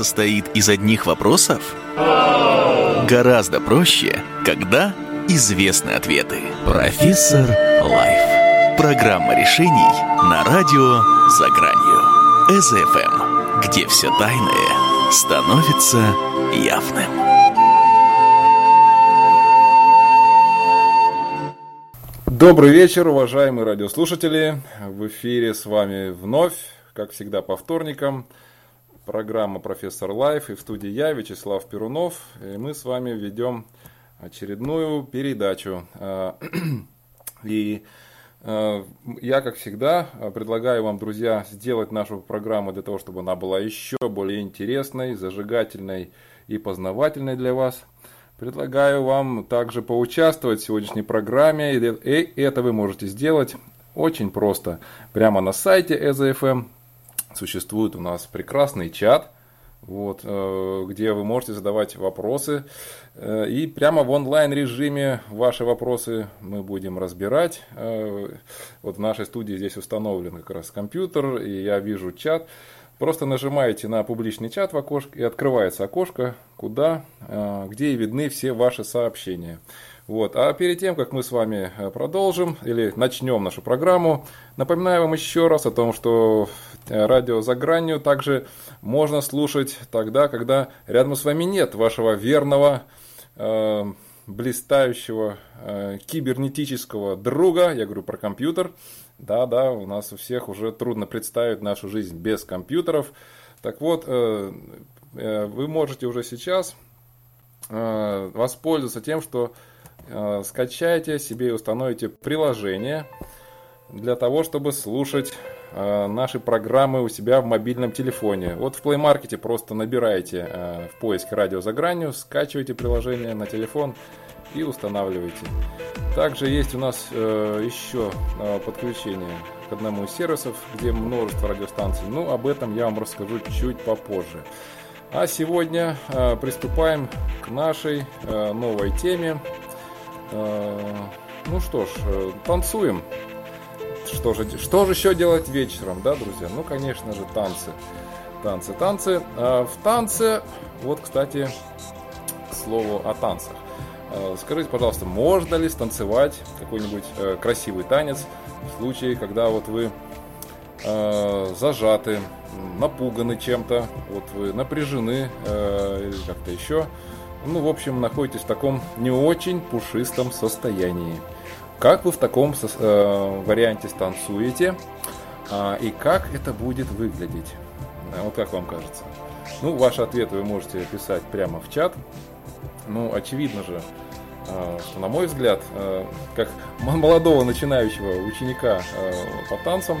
состоит из одних вопросов? Гораздо проще, когда известны ответы. Профессор Лайф. Программа решений на радио «За гранью». СФМ, где все тайное становится явным. Добрый вечер, уважаемые радиослушатели. В эфире с вами вновь, как всегда, по вторникам, программа «Профессор Лайф» и в студии я, Вячеслав Перунов. И мы с вами ведем очередную передачу. А, и а, я, как всегда, предлагаю вам, друзья, сделать нашу программу для того, чтобы она была еще более интересной, зажигательной и познавательной для вас – Предлагаю вам также поучаствовать в сегодняшней программе, и это вы можете сделать очень просто. Прямо на сайте EZFM существует у нас прекрасный чат, вот, э, где вы можете задавать вопросы. Э, и прямо в онлайн режиме ваши вопросы мы будем разбирать. Э, вот в нашей студии здесь установлен как раз компьютер, и я вижу чат. Просто нажимаете на публичный чат в окошке и открывается окошко, куда, где и видны все ваши сообщения. Вот. А перед тем, как мы с вами э, продолжим или начнем нашу программу, напоминаю вам еще раз о том, что э, радио «За гранью» также можно слушать тогда, когда рядом с вами нет вашего верного, блистающего, кибернетического друга, я говорю про компьютер, да, да, у нас у всех уже трудно представить нашу жизнь без компьютеров. Так вот, э, э, вы можете уже сейчас э, воспользоваться тем, что скачаете себе и установите приложение для того, чтобы слушать наши программы у себя в мобильном телефоне. Вот в Play Market просто набираете в поиске радио за гранью, скачиваете приложение на телефон и устанавливаете. Также есть у нас э, еще э, подключение к одному из сервисов, где множество радиостанций. Ну, об этом я вам расскажу чуть попозже. А сегодня э, приступаем к нашей э, новой теме. Э, ну что ж, э, танцуем. Что же, что же еще делать вечером, да, друзья? Ну, конечно же, танцы. Танцы, танцы. А в танце, вот, кстати, к слову о танцах. Э, скажите, пожалуйста, можно ли станцевать какой-нибудь э, красивый танец в случае, когда вот вы э, зажаты, напуганы чем-то, вот вы напряжены э, или как-то еще, ну, в общем, находитесь в таком не очень пушистом состоянии. Как вы в таком э, варианте станцуете э, и как это будет выглядеть? Вот как вам кажется? Ну, ваши ответы вы можете писать прямо в чат. Ну, очевидно же, а, что, на мой взгляд, а, как молодого начинающего ученика а, по танцам,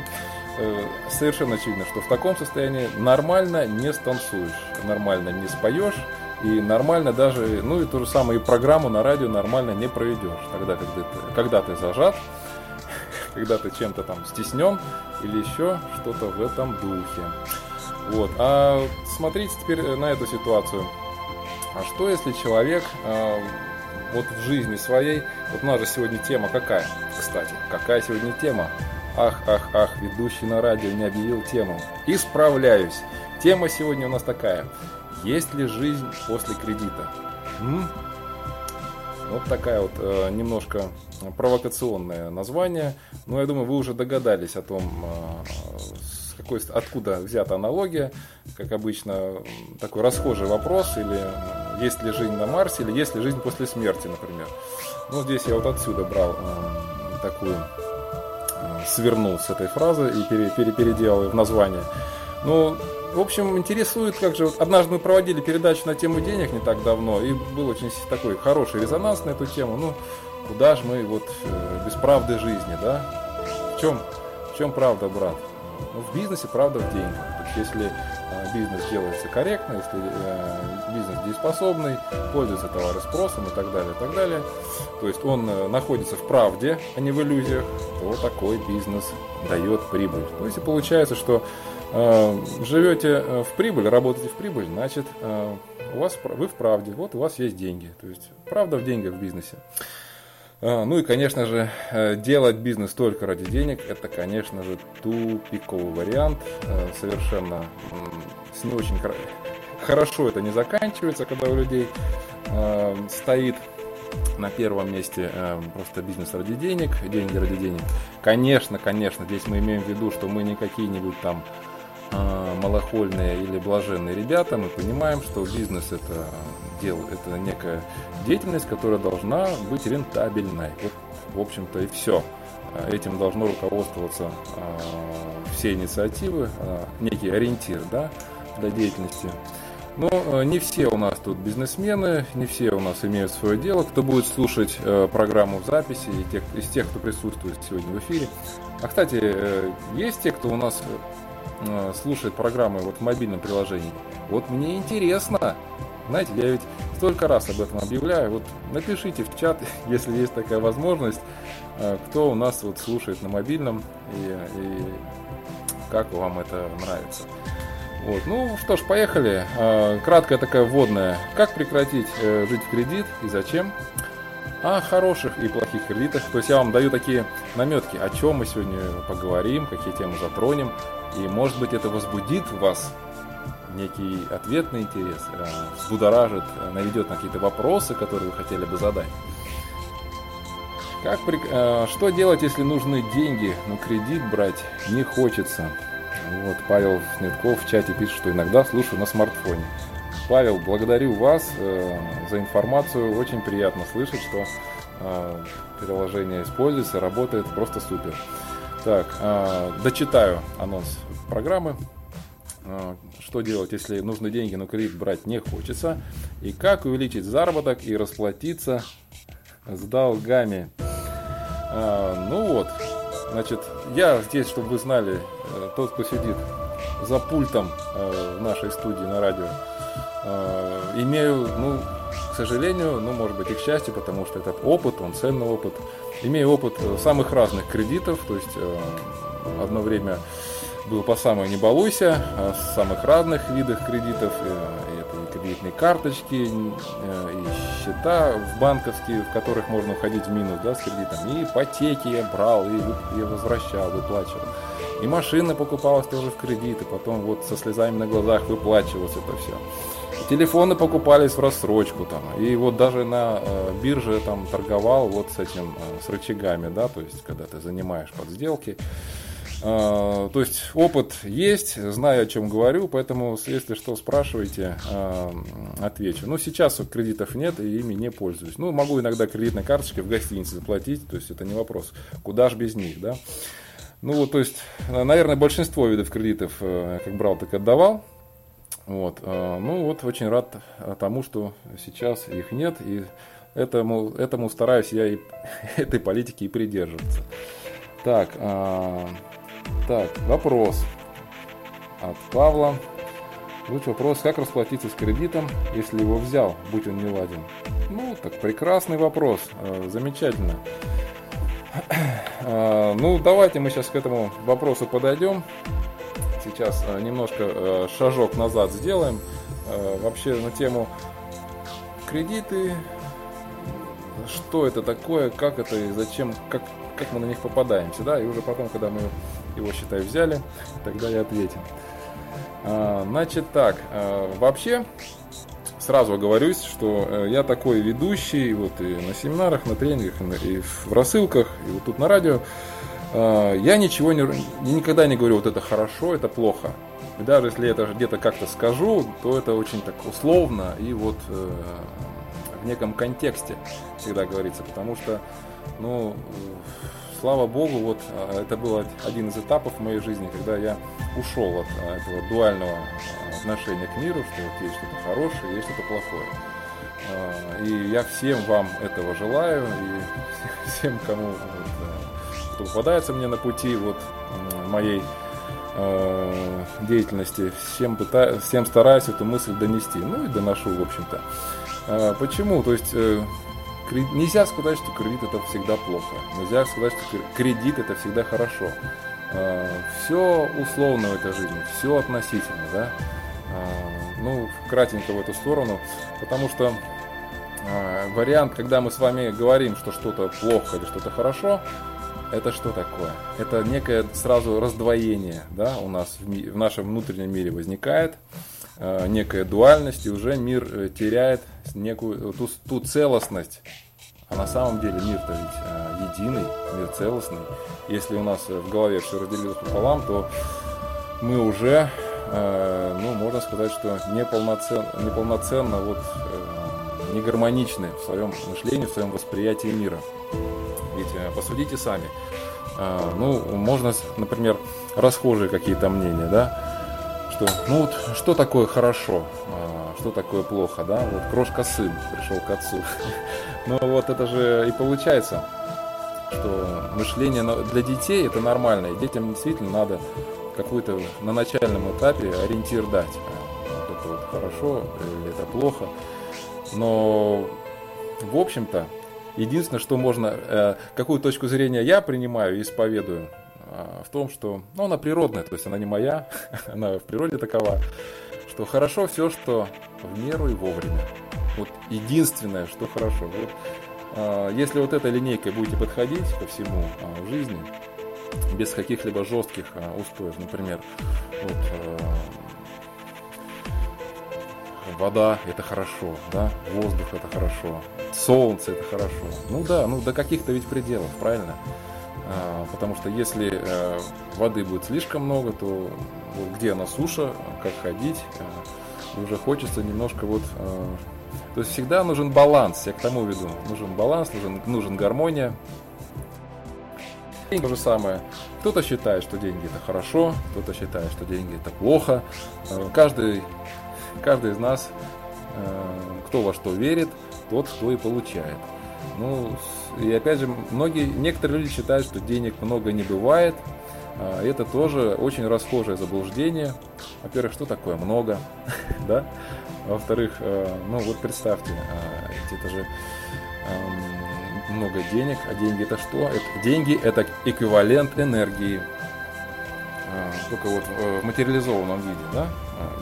э, совершенно очевидно, что в таком состоянии нормально не станцуешь, нормально не споешь, и нормально даже, ну и то же самое, и программу на радио нормально не проведешь. Тогда, когда ты, когда ты зажат, когда ты чем-то там стеснен или еще что-то в этом духе. Вот. А смотрите теперь на эту ситуацию. А что если человек э, вот в жизни своей, вот у нас же сегодня тема какая, кстати, какая сегодня тема? Ах, ах, ах, ведущий на радио не объявил тему. Исправляюсь. Тема сегодня у нас такая. Есть ли жизнь после кредита? М? Вот такая вот э, немножко провокационное название. Но я думаю, вы уже догадались о том, э, какой, откуда взята аналогия, как обычно, такой расхожий вопрос, или есть ли жизнь на Марсе, или есть ли жизнь после смерти, например. Ну, здесь я вот отсюда брал э, такую, э, свернул с этой фразы и пере, пере, переделал в название. Ну, в общем, интересует, как же... Вот однажды мы проводили передачу на тему денег не так давно, и был очень такой хороший резонанс на эту тему. Ну, куда же мы вот э, без правды жизни, да? В чем, в чем правда, брат? Ну, в бизнесе правда в деньгах. То есть, если э, бизнес делается корректно, если э, бизнес дееспособный, пользуется товары спросом и так далее, и так далее, то есть он находится в правде, а не в иллюзиях, то такой бизнес дает прибыль. То есть и получается, что живете в прибыль, работаете в прибыль, значит, э, у вас, вы в правде, вот у вас есть деньги. То есть правда в деньгах в бизнесе. Ну и, конечно же, э, делать бизнес только ради денег, это, конечно же, тупиковый вариант, э, совершенно с не очень хорошо это не заканчивается, когда у людей э, стоит на первом месте э, просто бизнес ради денег, деньги ради денег. Конечно, конечно, здесь мы имеем в виду, что мы не какие-нибудь там э, малохольные или блаженные ребята, мы понимаем, что бизнес это дело, это некая деятельность, которая должна быть рентабельной. Вот, в общем-то, и все. Этим должно руководствоваться э, все инициативы, э, некий ориентир да, для деятельности. Но не все у нас тут бизнесмены, не все у нас имеют свое дело. Кто будет слушать э, программу в записи и тех, из тех, кто присутствует сегодня в эфире. А, кстати, э, есть те, кто у нас слушает программы вот в мобильном приложении. Вот мне интересно, знаете, я ведь столько раз об этом объявляю. Вот напишите в чат, если есть такая возможность, кто у нас вот слушает на мобильном и, и как вам это нравится. Вот. Ну что ж, поехали. А, краткая такая вводная. Как прекратить э, жить в кредит и зачем? О хороших и плохих кредитах. То есть я вам даю такие наметки, о чем мы сегодня поговорим, какие темы затронем. И может быть это возбудит в вас некий ответный интерес, э, взбудоражит, э, наведет на какие-то вопросы, которые вы хотели бы задать. Как, что делать, если нужны деньги, но кредит брать не хочется? Вот, Павел Снетков в чате пишет, что иногда слушаю на смартфоне. Павел, благодарю вас э, за информацию. Очень приятно слышать, что э, приложение используется, работает просто супер. Так, э, дочитаю анонс программы. Э, что делать, если нужны деньги, но кредит брать не хочется? И как увеличить заработок и расплатиться с долгами? Э, ну вот, Значит, я здесь, чтобы вы знали, э, тот, кто сидит за пультом э, в нашей студии на радио, э, имею, ну, к сожалению, ну, может быть, и к счастью, потому что этот опыт, он ценный опыт. Имею опыт самых разных кредитов, то есть одно время был по самой не балуйся, а самых разных видах кредитов, кредитные карточки, э, и счета в банковские, в которых можно уходить в минус да, с кредитом. И ипотеки я брал, и, и возвращал, выплачивал. И машины покупалась тоже в кредит, и потом вот со слезами на глазах выплачивалось это все. Телефоны покупались в рассрочку там. И вот даже на э, бирже там торговал вот с этим, э, с рычагами, да, то есть когда ты занимаешь под сделки. А, то есть опыт есть, знаю, о чем говорю, поэтому, если что, спрашивайте, а, отвечу. Но сейчас кредитов нет и ими не пользуюсь. Ну, могу иногда кредитной карточкой в гостинице заплатить, то есть это не вопрос. Куда ж без них, да? Ну, вот, то есть, наверное, большинство видов кредитов э, как брал, так и отдавал. Вот. А, ну, вот очень рад тому, что сейчас их нет, и этому, этому стараюсь я и этой политики и придерживаться. Так, так, вопрос от Павла. Вот вопрос, как расплатиться с кредитом, если его взял, будь он не ладен? Ну, так прекрасный вопрос, э, замечательно. Ну, давайте мы сейчас к этому вопросу подойдем. Сейчас э, немножко шажок назад сделаем. Вообще на тему кредиты, что это такое, как это и зачем, как, как мы на них попадаемся, да, и уже потом, когда мы его, считай, взяли, тогда и ответим. А, значит так, вообще, сразу оговорюсь, что э, я такой ведущий, вот и на семинарах, на тренингах, и в рассылках, и вот тут на радио, я ничего не, никогда не говорю, вот это хорошо, это плохо. И даже если я это где-то как-то скажу, то это очень так условно и вот э, в неком контексте всегда говорится, потому что, ну, слава богу, вот а, это был один из этапов в моей жизни, когда я ушел от а, этого дуального а, отношения к миру, что вот есть что-то хорошее, есть что-то плохое. И я всем вам этого желаю, и всем, кому вот, кто попадается мне на пути вот, моей деятельности, всем, пытаюсь, всем стараюсь эту мысль донести, ну и доношу, в общем-то. Почему? То есть э, Нельзя сказать, что кредит это всегда плохо. Нельзя сказать, что кредит это всегда хорошо. А, все условно в этой жизни, все относительно, да. А, ну, кратенько в эту сторону, потому что вариант, когда мы с вами говорим, что что-то плохо или что-то хорошо, это что такое? Это некое сразу раздвоение, да, у нас в, ми- в нашем внутреннем мире возникает. э, некая дуальность, и уже мир э, теряет некую ту, ту целостность. А на самом деле мир-то ведь единый, мир целостный. Если у нас в голове все разделилось пополам, то мы уже, ну, можно сказать, что неполноценно, неполноценно вот, не гармоничны в своем мышлении, в своем восприятии мира. Ведь посудите сами. Ну, можно, например, расхожие какие-то мнения, да, что, ну вот, что такое хорошо, а, что такое плохо, да, вот крошка сын пришел к отцу. Ну вот это же и получается, что мышление для детей это нормально, и детям действительно надо какой-то на начальном этапе ориентир дать. А, вот это вот хорошо или это плохо. Но, в общем-то, единственное, что можно, э, какую точку зрения я принимаю и исповедую, а, в том, что ну, она природная, то есть она не моя, она в природе такова, что хорошо все, что в меру и вовремя. Вот единственное, что хорошо. Вот, а, если вот этой линейкой будете подходить ко всему в жизни, без каких-либо жестких устоев, например, вот, вода это хорошо, да, воздух это хорошо, солнце это хорошо. Ну да, ну до каких-то ведь пределов, правильно? А, потому что если э, воды будет слишком много, то где она суша, как ходить, э, уже хочется немножко вот... Э, то есть всегда нужен баланс, я к тому веду. Нужен баланс, нужен, нужен гармония. То же самое. Кто-то считает, что деньги это хорошо, кто-то считает, что деньги это плохо. Каждый, каждый из нас, кто во что верит, тот, кто и получает. Ну, и опять же, многие, некоторые люди считают, что денег много не бывает. А, это тоже очень расхожее заблуждение. Во-первых, что такое много, да? Во-вторых, э, ну вот представьте, а, это же много денег, а деньги это что? Деньги это эквивалент энергии. Только вот в материализованном виде, да?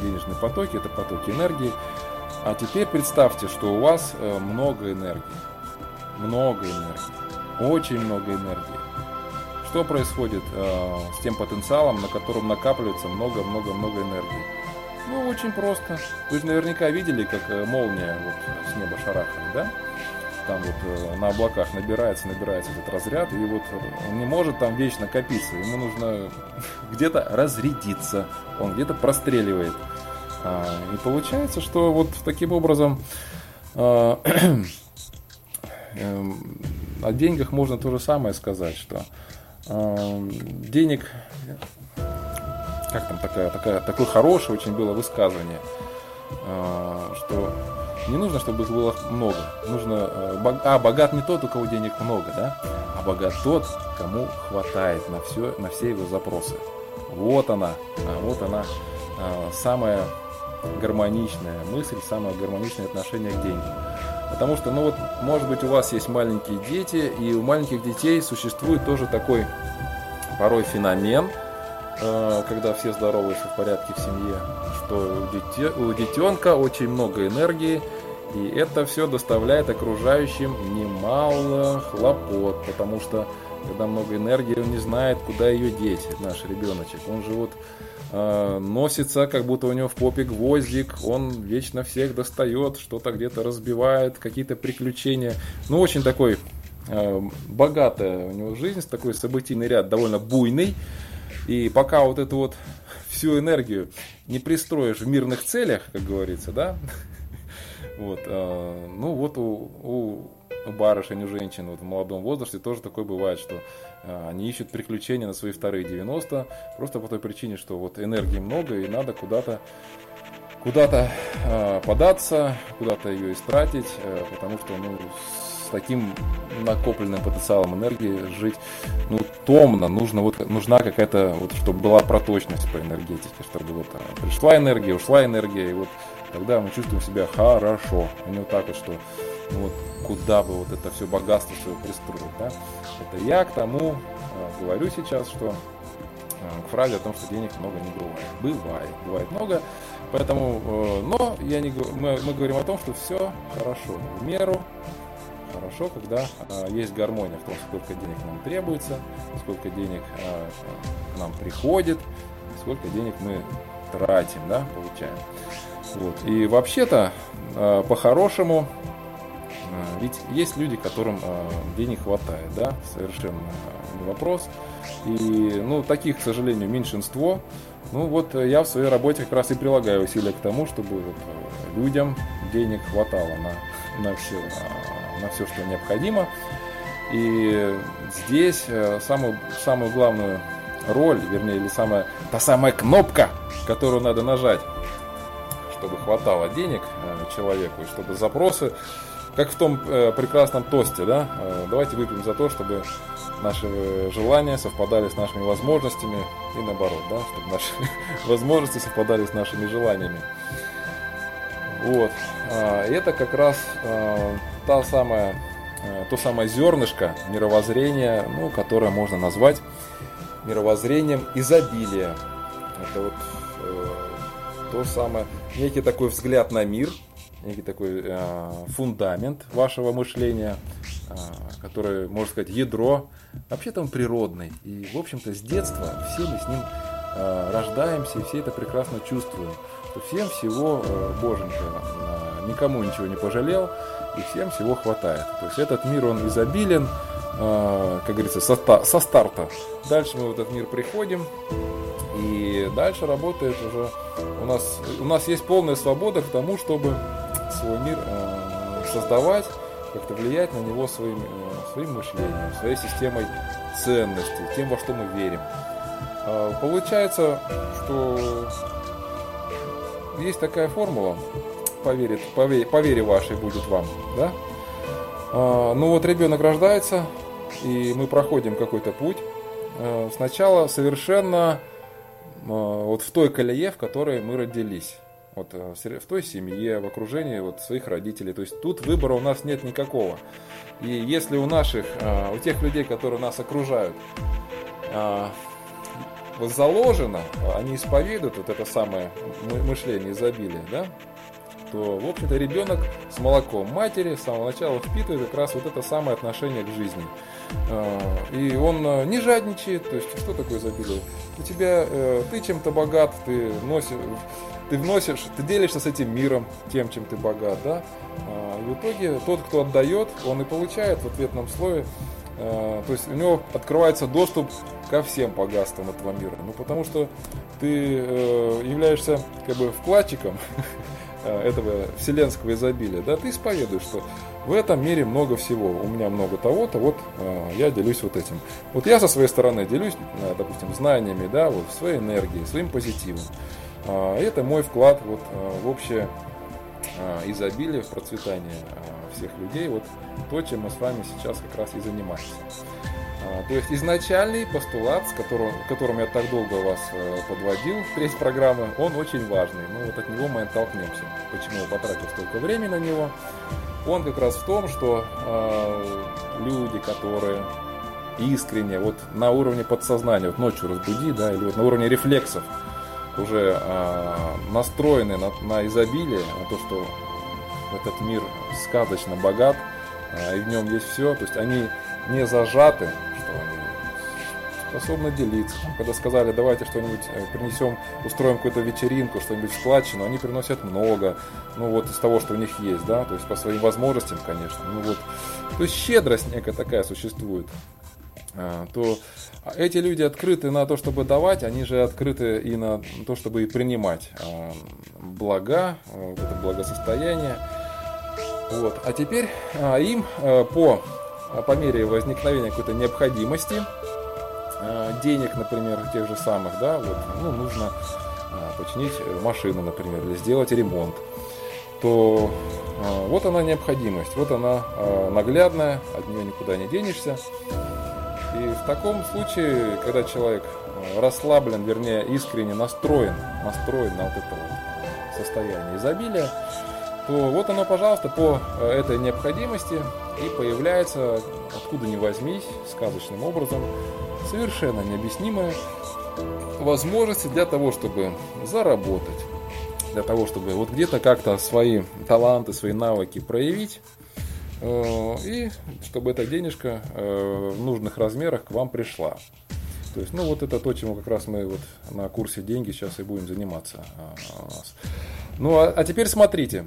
Денежные потоки это потоки энергии. А теперь представьте, что у вас э, много энергии много энергии, очень много энергии. Что происходит э, с тем потенциалом, на котором накапливается много-много-много энергии? Ну, очень просто. Вы же наверняка видели, как э, молния вот с неба шарахает, да? Там вот э, на облаках набирается, набирается этот разряд, и вот он не может там вечно копиться. Ему нужно где-то разрядиться, он где-то простреливает. А, и получается, что вот таким образом а, Эм, о деньгах можно то же самое сказать, что эм, денег, как там такая, такая, такое хорошее очень было высказывание, э, что не нужно, чтобы их было много. Нужно, э, а, богат не тот, у кого денег много, да, а богат тот, кому хватает на все, на все его запросы. Вот она, а вот она, э, самая гармоничная мысль, самое гармоничное отношение к деньгам. Потому что, ну вот, может быть, у вас есть маленькие дети, и у маленьких детей существует тоже такой порой феномен, э, когда все здоровы, все в порядке в семье, что у, детенка очень много энергии, и это все доставляет окружающим немало хлопот, потому что когда много энергии, он не знает, куда ее деть, наш ребеночек. Он же вот э, носится, как будто у него в попе гвоздик, он вечно всех достает, что-то где-то разбивает, какие-то приключения. Ну, очень такой э, богатая у него жизнь, такой событийный ряд, довольно буйный. И пока вот эту вот всю энергию не пристроишь в мирных целях, как говорится, да, вот, э, ну вот у, у барышень, у женщин вот в молодом возрасте тоже такое бывает, что а, они ищут приключения на свои вторые 90, просто по той причине, что вот энергии много и надо куда-то куда-то э, податься, куда-то ее истратить, э, потому что ну, с таким накопленным потенциалом энергии жить ну, томно, нужно, вот, нужна какая-то, вот, чтобы была проточность по энергетике, чтобы вот пришла энергия, ушла энергия, и вот тогда мы чувствуем себя хорошо, а не вот так вот, что ну, вот, куда бы вот это все богатство свое пристроить. Да? Это я к тому э, говорю сейчас, что э, к фразе о том, что денег много не бывает. Бывает, бывает много. Поэтому, э, но я не, мы, мы говорим о том, что все хорошо, в меру, хорошо, когда э, есть гармония в том, сколько денег нам требуется, сколько денег э, к нам приходит, сколько денег мы тратим, да, получаем. Вот. И вообще-то, э, по-хорошему, э, ведь есть люди, которым э, денег хватает, да, совершенно не вопрос. И, ну, таких, к сожалению, меньшинство. Ну, вот я в своей работе как раз и прилагаю усилия к тому, чтобы вот людям денег хватало на, на, все, на, на все, что необходимо. И здесь самую, самую главную роль, вернее, или самая, та самая кнопка, которую надо нажать, чтобы хватало денег э, человеку, и чтобы запросы, как в том э, прекрасном тосте, да, э, давайте выпьем за то, чтобы наши желания совпадали с нашими возможностями и наоборот, да, чтобы наши возможности совпадали с нашими желаниями. Вот. А, это как раз та самая, то самое зернышко мировоззрения, ну, которое можно назвать мировоззрением изобилия. Это вот то самое, некий такой взгляд на мир, некий такой э, фундамент вашего мышления, э, который, можно сказать, ядро. Вообще-то он природный. И, в общем-то, с детства все мы с ним э, рождаемся, и все это прекрасно чувствуем. Всем всего э, Боженька э, никому ничего не пожалел, и всем всего хватает. То есть этот мир, он изобилен, э, как говорится, со, со старта. Дальше мы в этот мир приходим, дальше работает уже у нас у нас есть полная свобода к тому, чтобы свой мир э, создавать, как-то влиять на него своим э, своим мышлением, своей системой ценностей, тем, во что мы верим. Э, получается, что есть такая формула, поверит, по, вере, по вере вашей будет вам, да? Э, ну вот ребенок рождается, и мы проходим какой-то путь. Э, сначала совершенно вот в той колее, в которой мы родились. Вот э, в той семье, в окружении вот своих родителей. То есть тут выбора у нас нет никакого. И если у наших, э, у тех людей, которые нас окружают, заложено, они исповедуют вот это самое мышление изобилия, да, то, в общем-то, ребенок с молоком матери с самого начала впитывает как раз вот это самое отношение к жизни. А, и он а, не жадничает, то есть что такое изобилие? У тебя, э, ты чем-то богат, ты носишь, ты вносишь, ты делишься с этим миром, тем, чем ты богат, да? А, и в итоге тот, кто отдает, он и получает в ответном слое то есть у него открывается доступ ко всем богатствам этого мира. Ну, потому что ты э, являешься как бы вкладчиком Э, этого вселенского изобилия, да, ты исповедуешь, что в этом мире много всего, у меня много того-то, вот э, я делюсь вот этим. Вот я со своей стороны делюсь, э, допустим, знаниями, да, вот своей энергией, своим позитивом. Это мой вклад вот в общее изобилие, в процветание всех людей, вот то, чем мы с вами сейчас как раз и занимаемся. А, то есть изначальный постулат, с которым, которым я так долго вас э, подводил треть программы, он очень важный. Ну вот от него мы оттолкнемся. Почему я потратил столько времени на него? Он как раз в том, что э, люди, которые искренне, вот на уровне подсознания, вот ночью разбуди, да, или вот на уровне рефлексов, уже э, настроены на, на изобилие, на то, что этот мир сказочно богат, э, и в нем есть все, то есть они не зажаты способны делиться. Когда сказали, давайте что-нибудь э, принесем, устроим какую-то вечеринку, что-нибудь в складчину, они приносят много, ну вот из того, что у них есть, да, то есть по своим возможностям, конечно, ну вот. То есть щедрость некая такая существует а, то эти люди открыты на то, чтобы давать, они же открыты и на то, чтобы и принимать а, блага, а, вот это благосостояние. Вот. А теперь им по, по мере возникновения какой-то необходимости Э, денег, например, тех же самых, да, вот, ну, нужно э, починить машину, например, или сделать ремонт, то э, вот она необходимость, вот она наглядная, от нее никуда не денешься. И в таком случае, когда человек расслаблен, вернее, искренне настроен, настроен на вот это вот состояние изобилия, то вот оно, пожалуйста, по этой необходимости и появляется, откуда ни возьмись, сказочным образом, совершенно необъяснимая возможность для того, чтобы заработать, для того, чтобы вот где-то как-то свои таланты, свои навыки проявить, э, и чтобы эта денежка э, в нужных размерах к вам пришла. То есть, ну вот это то, чему как раз мы вот на курсе деньги сейчас и будем заниматься нас. Ну, а, а теперь смотрите.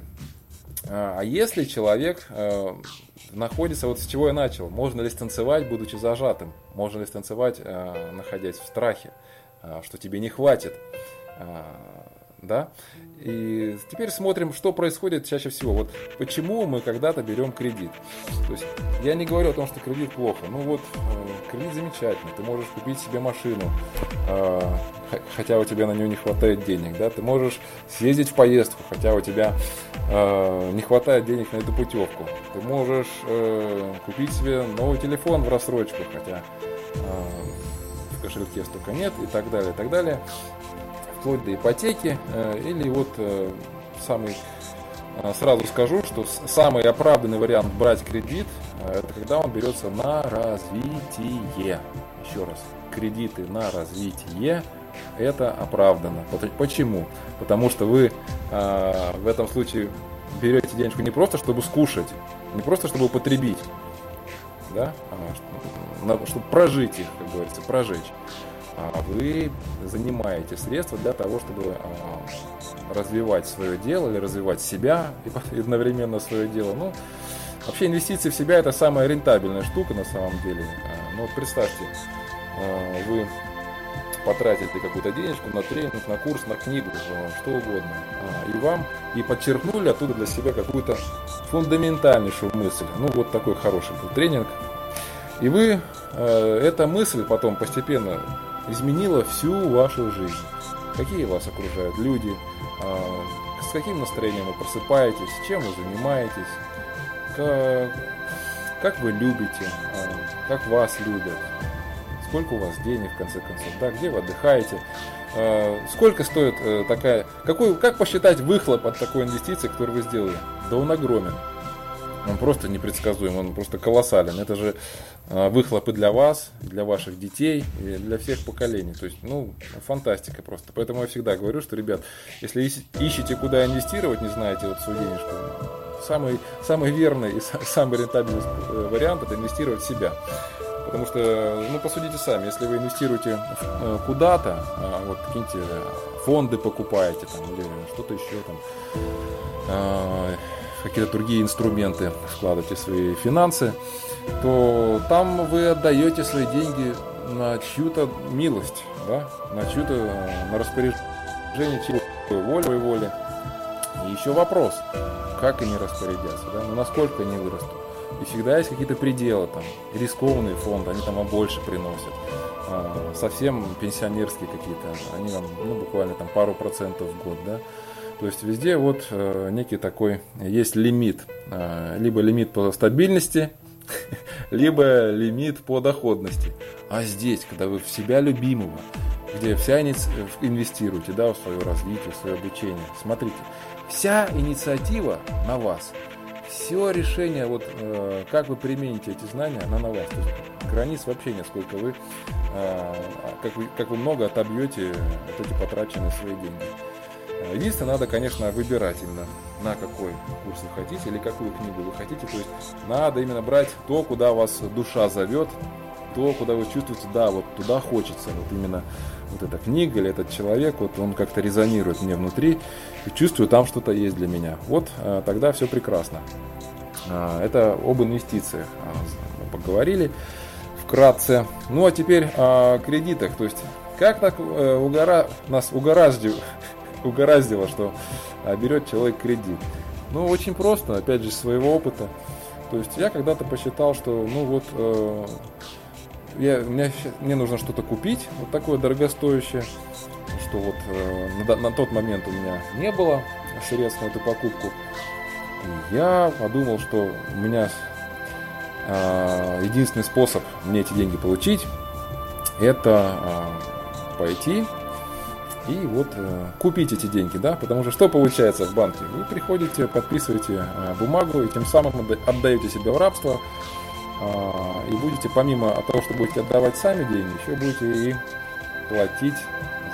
А, а если человек э, находится, вот с чего я начал, можно ли станцевать, будучи зажатым? Можно ли станцевать, э, находясь в страхе, э, что тебе не хватит? Да? И теперь смотрим, что происходит чаще всего. Вот почему мы когда-то берем кредит. То есть я не говорю о том, что кредит плохо. Ну вот э, кредит замечательный. Ты можешь купить себе машину, э, хотя у тебя на нее не хватает денег. Да? Ты можешь съездить в поездку, хотя у тебя э, не хватает денег на эту путевку. Ты можешь купить себе новый телефон в рассрочку, хотя в кошельке столько нет и так далее, и так далее вплоть до ипотеки. Э, или вот э, самый, э, сразу скажу, что самый оправданный вариант брать кредит, это когда он берется на развитие. Еще раз, кредиты на развитие это оправдано. Почему? Потому что вы в этом случае берете денежку не просто, чтобы скушать, не просто, чтобы употребить, да, а, чтобы прожить их, как говорится, прожечь вы занимаете средства для того, чтобы а, развивать свое дело или развивать себя и одновременно свое дело. Ну, вообще инвестиции в себя это самая рентабельная штука на самом деле. А, ну вот представьте, вы потратите какую-то денежку на тренинг, на курс, на книгу, что угодно. И вам и подчеркнули оттуда для себя какую-то фундаментальнейшую мысль. Ну вот такой хороший был тренинг. И вы, эта мысль потом постепенно изменила всю вашу жизнь. Какие вас окружают люди, а, с каким настроением вы просыпаетесь, чем вы занимаетесь, как, вы любите, а, как вас любят, сколько у вас денег в конце концов, да, где вы отдыхаете, а, сколько стоит э, такая, какой, как посчитать выхлоп от такой инвестиции, которую вы сделали? Да он огромен. Он просто непредсказуем, он просто колоссален. Это же а, выхлопы для вас, для ваших детей и для всех поколений. То есть, ну, фантастика просто. Поэтому я всегда говорю, что, ребят, если ищете, куда инвестировать, не знаете вот свою денежку, самый, самый верный и самый рентабельный э, вариант это инвестировать в себя. Потому что, ну, посудите сами, если вы инвестируете э, куда-то, а, вот какие-нибудь э, фонды покупаете там, или что-то еще там, а, какие-то другие инструменты вкладываете свои финансы, то там вы отдаете свои деньги на чью-то милость, да? на чью-то на распоряжение чьей воли, воли. И еще вопрос, как они распорядятся, да? ну насколько они вырастут. И всегда есть какие-то пределы, там, рискованные фонды, они там больше приносят. А, совсем пенсионерские какие-то, они там, ну, буквально там пару процентов в год, да. То есть везде вот э, некий такой есть лимит. Э, либо лимит по стабильности, либо лимит по доходности. А здесь, когда вы в себя любимого, где вся инвестируете да, в свое развитие, в свое обучение, смотрите, вся инициатива на вас. Все решение, вот э, как вы примените эти знания, она на вас. То есть, границ вообще нет, вы, э, как вы, как вы много отобьете вот эти потраченные свои деньги. Единственное, надо, конечно, выбирать именно на какой курс вы хотите или какую книгу вы хотите. То есть надо именно брать то, куда вас душа зовет, то, куда вы чувствуете, да, вот туда хочется. Вот именно вот эта книга или этот человек, вот он как-то резонирует мне внутри и чувствую, там что-то есть для меня. Вот а, тогда все прекрасно. А, это об инвестициях а, мы поговорили вкратце. Ну а теперь о кредитах. То есть как так э, угора... нас угораздило угораздило, что а, берет человек кредит. Ну, очень просто, опять же, своего опыта. То есть я когда-то посчитал, что, ну вот, э, я, мне, мне нужно что-то купить, вот такое дорогостоящее, что вот э, на, на тот момент у меня не было средств на эту покупку. И я подумал, что у меня э, единственный способ мне эти деньги получить, это э, пойти и вот э, купить эти деньги, да, потому что что получается в банке? Вы приходите, подписываете э, бумагу и тем самым отдаете себя в рабство э, и будете помимо того, что будете отдавать сами деньги, еще будете и платить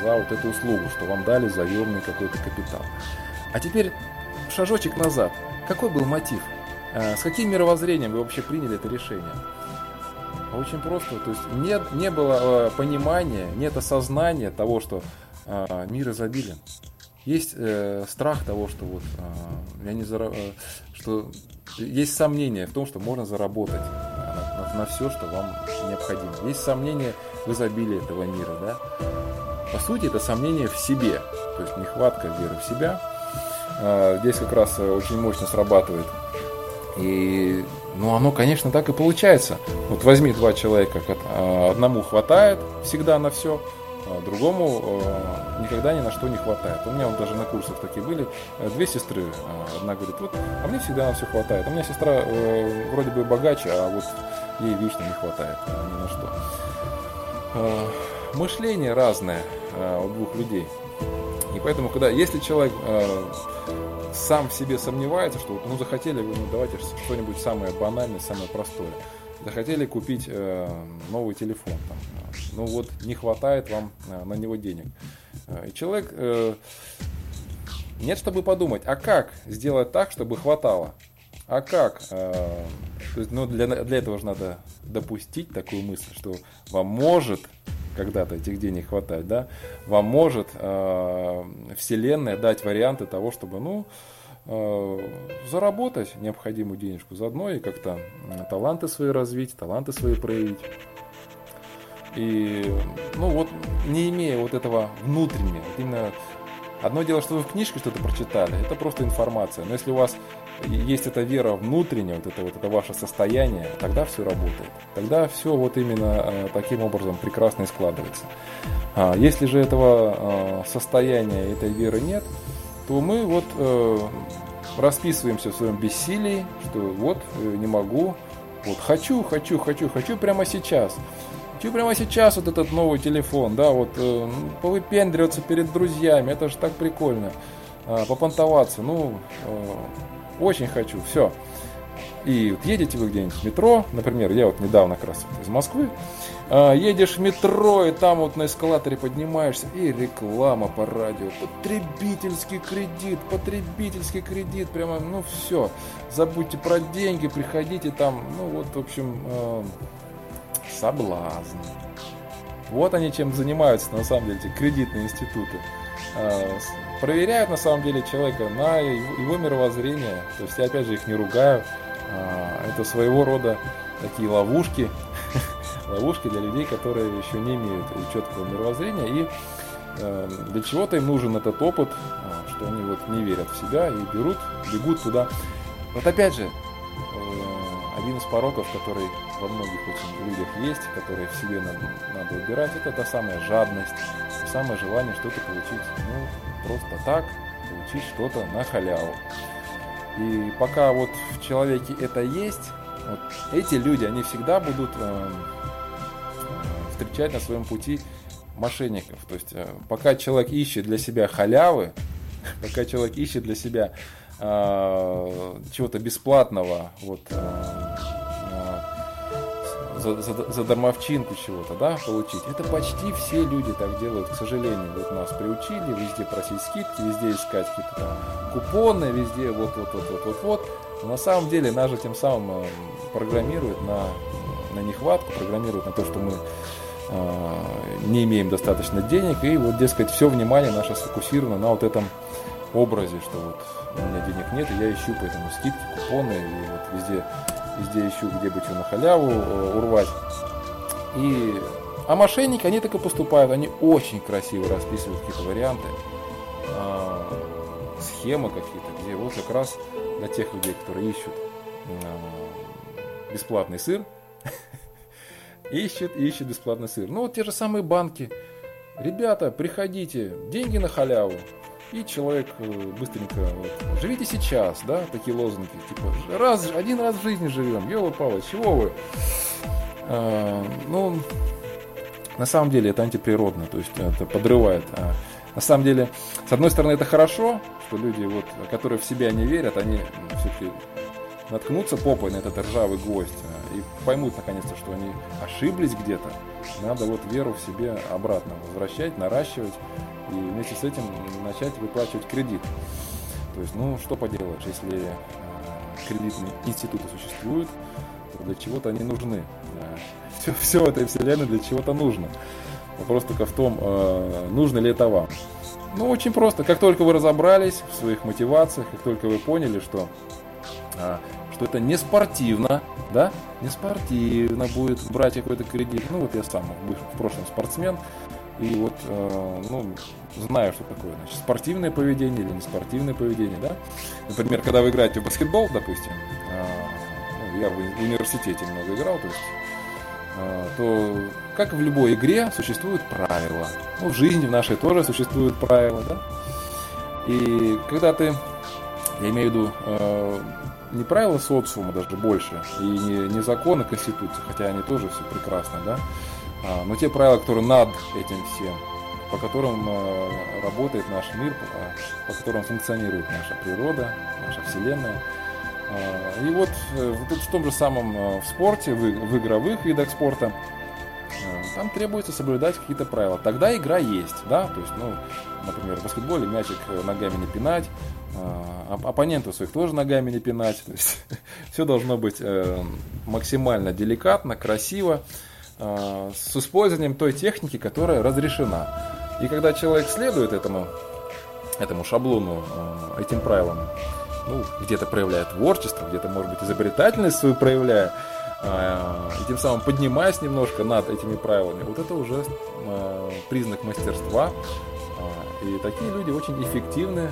за вот эту услугу, что вам дали заемный какой-то капитал. А теперь шажочек назад. Какой был мотив? Э, с каким мировоззрением вы вообще приняли это решение? Очень просто, то есть нет, не было понимания, нет осознания того, что а, мир изобилен. есть э, страх того, что вот э, я не зара... Э, что есть сомнение в том, что можно заработать на, на, на все, что вам необходимо. Есть сомнение в изобилии этого мира, да. По сути, это сомнение в себе, то есть нехватка веры в себя. Э, здесь как раз очень мощно срабатывает. И, ну, оно, конечно, так и получается. Вот возьми два человека, э, одному хватает всегда на все, а другому э, никогда ни на что не хватает. У меня вот даже на курсах такие были э, две сестры. Э, одна говорит, вот, а мне всегда на все хватает. У меня сестра вроде бы богаче, а вот ей вечно не хватает ни на что. Мышление разное у двух людей. И поэтому, когда, если человек сам в себе сомневается, что ну захотели ну давайте что-нибудь самое банальное, самое простое захотели купить э, новый телефон, там, ну вот не хватает вам э, на него денег. Э, и человек, нет, чтобы подумать, а как сделать так, чтобы хватало? А как? То есть, ну, для, для этого же надо допустить такую мысль, что вам может когда-то этих денег хватать, да, вам может э, Вселенная дать варианты того, чтобы, ну, Э, заработать необходимую денежку заодно и как-то таланты свои развить, таланты свои проявить. И, ну вот, не имея вот этого внутреннего, вот именно одно дело, что вы в книжке что-то прочитали, это просто информация. Но если у вас есть эта вера внутренняя, вот это вот это ваше состояние, тогда все работает. Тогда все вот именно э, таким образом прекрасно и складывается. А если же этого э, состояния, этой веры нет, то мы вот э, расписываемся в своем бессилии, что вот э, не могу, вот хочу, хочу, хочу, хочу прямо сейчас. Хочу прямо сейчас вот этот новый телефон, да, вот э, повыпендриваться перед друзьями, это же так прикольно. Э, попонтоваться, ну, э, очень хочу, все. И вот едете вы где-нибудь в метро, например, я вот недавно как раз из Москвы, а, едешь в метро, и там вот на эскалаторе поднимаешься, и реклама по радио. Потребительский кредит, потребительский кредит, прямо, ну все, забудьте про деньги, приходите там, ну вот, в общем, э, соблазн. Вот они чем занимаются, на самом деле, эти кредитные институты. Э, проверяют, на самом деле, человека на его мировоззрение. То есть я, опять же, их не ругаю. А, это своего рода такие ловушки, ловушки для людей, которые еще не имеют четкого мировоззрения и э, для чего-то им нужен этот опыт, а, что они вот не верят в себя и берут, бегут туда. Вот опять же, э, один из пороков, который во многих очень людях есть, который в себе надо, надо убирать, это та самая жадность, то самое желание что-то получить, ну, просто так, получить что-то на халяву. И пока вот в человеке это есть, вот эти люди, они всегда будут э, встречать на своем пути мошенников. То есть э, пока человек ищет для себя халявы, пока человек ищет для себя э, чего-то бесплатного, вот э, за, за, за дармовчинку чего-то, да, получить. Это почти все люди так делают, к сожалению. Вот нас приучили везде просить скидки, везде искать какие-то там купоны, везде вот вот вот вот вот вот. Но на самом деле нас же тем самым э, программируют на, на нехватку, программируют на то, что мы э, не имеем достаточно денег, и вот, дескать, все внимание наше сфокусировано на вот этом образе, что вот у меня денег нет, и я ищу поэтому скидки, купоны, и вот везде везде ищу, где бы что на халяву э, урвать. И... А мошенники, они так и поступают, они очень красиво расписывают какие-то варианты, э, схемы какие-то, где вот как раз для тех людей, которые ищут бесплатный сыр, ищут, ищут бесплатный сыр. Ну вот те же самые банки. Ребята, приходите, деньги на халяву, и человек э, быстренько вот, живите сейчас, да, такие лозунги, типа раз, один раз в жизни живем, Ёва Павлович, чего вы? А, ну, на самом деле это антиприродно, то есть это подрывает. А, на самом деле, с одной стороны, это хорошо, что люди, вот, которые в себя не верят, они все-таки наткнутся попой на этот ржавый гвоздь а, и поймут наконец-то, что они ошиблись где-то. Надо вот веру в себе обратно возвращать, наращивать и вместе с этим начать выплачивать кредит. То есть, ну, что поделаешь, если э, кредитные институты существуют, то для чего-то они нужны. Все, все в этой вселенной для чего-то нужно. Вопрос только в том, э, нужно ли это вам. Ну, очень просто. Как только вы разобрались в своих мотивациях, как только вы поняли, что, а, что это не спортивно, да, не спортивно будет брать какой-то кредит. Ну, вот я сам в прошлом спортсмен, и вот, э, ну, знаю, что такое, значит, спортивное поведение или не спортивное поведение, да. Например, когда вы играете в баскетбол, допустим, э, ну, я в университете много играл, то есть э, то, как в любой игре, существуют правила. Ну, в жизни в нашей тоже существуют правила, да. И когда ты, я имею в виду, э, не правила социума даже больше, и не, не законы Конституции, хотя они тоже все прекрасно, да, а, но те правила, которые над этим всем, по которым э, работает наш мир, по которым функционирует наша природа, наша Вселенная. А, и вот э, в том же самом э, в спорте, в игровых видах спорта, там требуется соблюдать какие-то правила. Тогда игра есть, да, то есть, ну, например, в баскетболе мячик ногами не пинать, оппонентов своих тоже ногами не пинать, то есть все должно быть максимально деликатно, красиво, Э, с использованием той техники, которая разрешена. И когда человек следует этому, этому шаблону, э, этим правилам, ну, где-то проявляет творчество, где-то, может быть, изобретательность свою проявляя, э, и тем самым поднимаясь немножко над этими правилами, вот это уже признак мастерства. И такие люди очень эффективны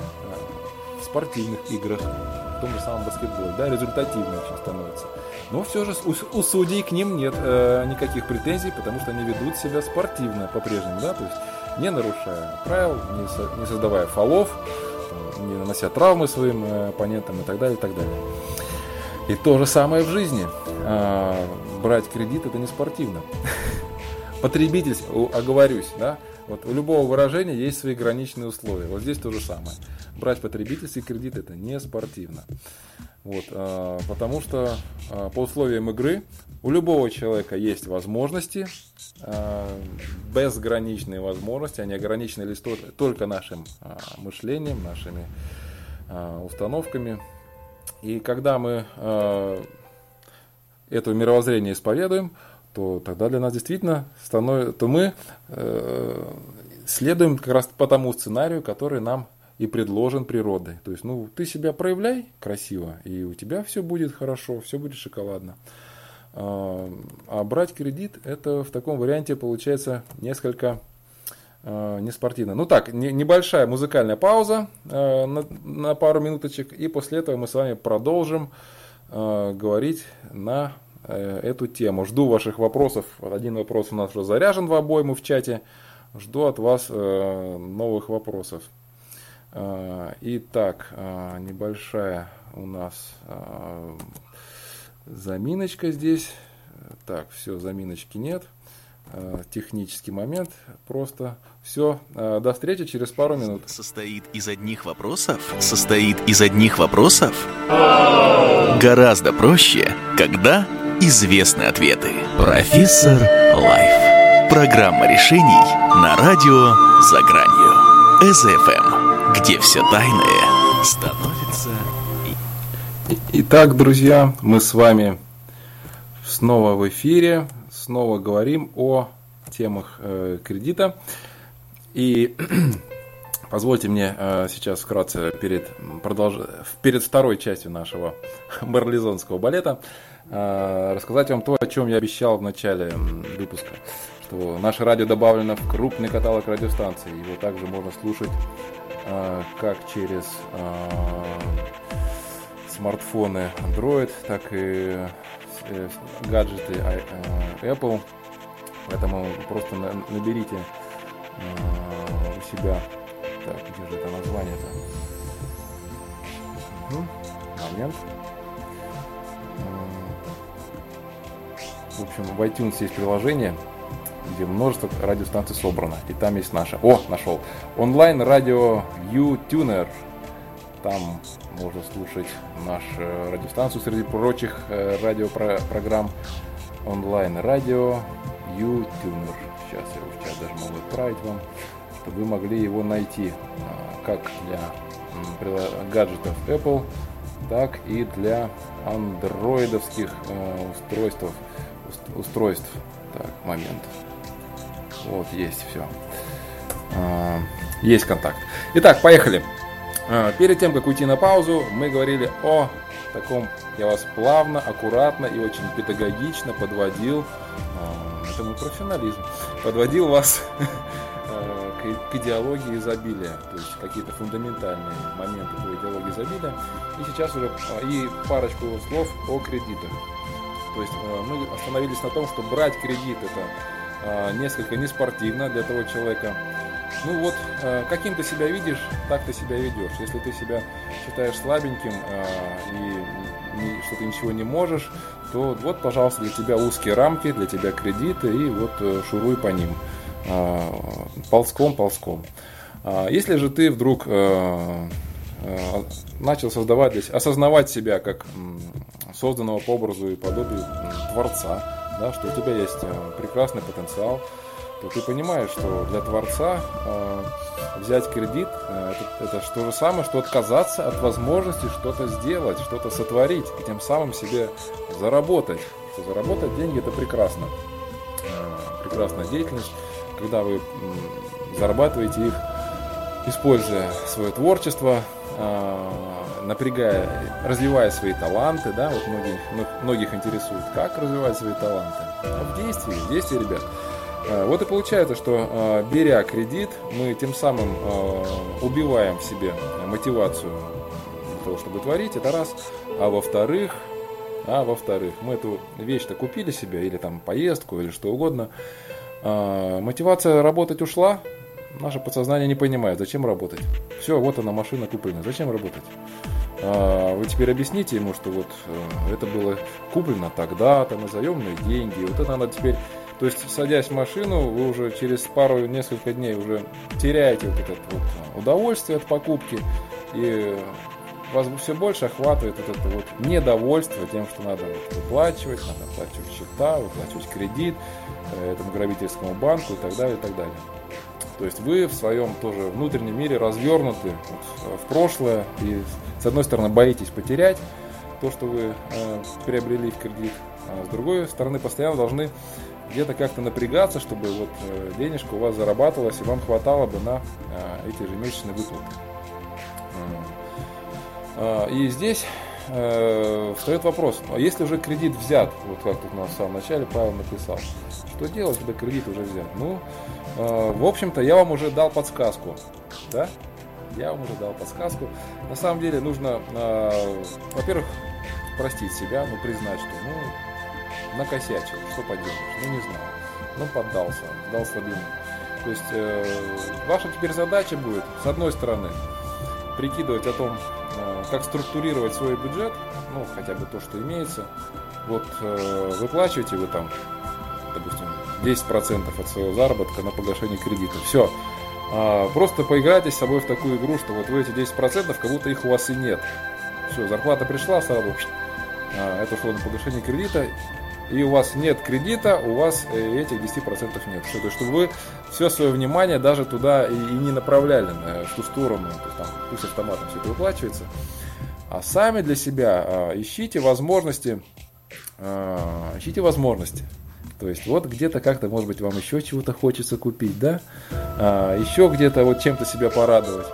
в спортивных играх, в том же самом баскетболе, да, результативны очень становятся. Но все же у, судей к ним нет э, никаких претензий, потому что они ведут себя спортивно по-прежнему, да, то есть не нарушая правил, не, со, не создавая фолов, не нанося травмы своим э, оппонентам и так далее, и так далее. И то же самое в жизни. Э, брать кредит это не спортивно. Потребитель, оговорюсь, да, вот у любого выражения есть свои граничные условия. Вот здесь то же самое. Брать потребительский кредит это не спортивно. Вот, а, потому что а, по условиям игры у любого человека есть возможности, а, безграничные возможности, они ограничены лишь только нашим а, мышлением, нашими а, установками. И когда мы а, это мировоззрение исповедуем, то тогда для нас действительно становится, то мы э, следуем как раз по тому сценарию, который нам и предложен природой. То есть, ну, ты себя проявляй красиво, и у тебя все будет хорошо, все будет шоколадно. А, а брать кредит, это в таком варианте получается несколько а, неспортивно. Ну так, небольшая музыкальная пауза а, на, пару минуточек, и после этого мы с вами продолжим говорить на э, эту тему. Жду ваших вопросов. Один вопрос у нас уже заряжен в обойму в чате. Жду от вас э, новых вопросов. А, итак, небольшая у нас заминочка здесь. Так, все, заминочки нет. Технический момент. Просто все. До встречи через пару минут. Состоит из одних вопросов? Состоит из одних вопросов? Гораздо проще, когда известны ответы. Профессор Лайф. Программа решений на радио «За гранью». СФМ где все тайное становится... Итак, друзья, мы с вами снова в эфире, снова говорим о темах э, кредита. И позвольте мне э, сейчас вкратце перед, продолж... перед второй частью нашего марлезонского балета э, рассказать вам то, о чем я обещал в начале выпуска что наше радио добавлено в крупный каталог радиостанций. Его также можно слушать а, как через а, смартфоны Android, так и э, гаджеты а, Apple. Поэтому просто наберите у себя. Так, где же это название-то? Момент. В общем, в iTunes есть приложение, где множество радиостанций собрано. И там есть наша. О, нашел. Онлайн радио YouTuner. Там можно слушать нашу радиостанцию среди прочих э, радиопрограмм. Онлайн радио YouTuner. Сейчас я его чат даже могу отправить вам, чтобы вы могли его найти а, как для гаджетов Apple, так и для андроидовских э, устройств. Устройств. Так, момент. Вот, есть все. А, есть контакт. Итак, поехали. А, перед тем, как уйти на паузу, мы говорили о таком, я вас плавно, аккуратно и очень педагогично подводил, а, это мой профессионализм, подводил вас к идеологии изобилия, то есть какие-то фундаментальные моменты по идеологии изобилия. И сейчас уже и парочку слов о кредитах. То есть мы остановились на том, что брать кредит это несколько неспортивно для того человека, ну вот, э, каким ты себя видишь, так ты себя ведешь. Если ты себя считаешь слабеньким э, и что ты ничего не можешь, то вот, пожалуйста, для тебя узкие рамки, для тебя кредиты, и вот э, шуруй по ним. Ползком, ползком. Если же ты вдруг начал создавать, осознавать себя как созданного по образу и подобию Творца, да, что у тебя есть прекрасный потенциал, то ты понимаешь, что для творца э, взять кредит э, это, это то же самое, что отказаться от возможности что-то сделать, что-то сотворить, и тем самым себе заработать. Что заработать деньги это прекрасно. Э, прекрасная деятельность, когда вы э, зарабатываете их, используя свое творчество, э, напрягая, развивая свои таланты, да, вот многих, многих интересует, как развивать свои таланты. А в действии, в действии, ребят. Э, вот и получается, что э, беря кредит, мы тем самым э, убиваем в себе мотивацию для того, чтобы творить, это раз. А во-вторых, а во-вторых, мы эту вещь-то купили себе, или там поездку, или что угодно. Мотивация работать ушла, наше подсознание не понимает, зачем работать. Все, вот она машина куплена, зачем работать? Вы теперь объясните ему, что вот это было куплено тогда-то на заемные деньги, вот это надо теперь то есть, садясь в машину, вы уже через пару, несколько дней уже теряете вот это вот удовольствие от покупки, и вас все больше охватывает вот это вот недовольство тем, что надо вот выплачивать, надо оплачивать счета, выплачивать кредит э, этому грабительскому банку и так далее, и так далее. То есть вы в своем тоже внутреннем мире развернуты вот, в прошлое и с одной стороны боитесь потерять то, что вы э, приобрели в кредит, а с другой стороны постоянно должны где-то как-то напрягаться, чтобы вот э, денежка у вас зарабатывалась и вам хватало бы на э, эти ежемесячные выплаты. А, и здесь э, встает вопрос, а если уже кредит взят, вот как тут на самом начале Павел написал, что делать, когда кредит уже взят? Ну, в общем-то, я вам уже дал подсказку, да? Я вам уже дал подсказку. На самом деле нужно, во-первых, простить себя, ну, признать, что, ну, накосячил, что поделаешь, ну не знаю, ну поддался, дал слабину. То есть э, ваша теперь задача будет, с одной стороны, прикидывать о том, э, как структурировать свой бюджет, ну хотя бы то, что имеется. Вот э, выплачиваете вы там, допустим, 10% от своего заработка на погашение кредита. Все. А, просто поиграйте с собой в такую игру, что вот вы эти 10% как будто их у вас и нет. Все, зарплата пришла сразу, а, это шло на погашение кредита, и у вас нет кредита, у вас э, этих 10% нет. Все, то есть, чтобы вы все свое внимание даже туда и, не направляли на, в ту сторону, то там, пусть автоматом все это выплачивается, а сами для себя а, ищите возможности, ищите возможности. То есть вот где-то как-то, может быть, вам еще чего-то хочется купить, да? А, еще где-то вот чем-то себя порадовать.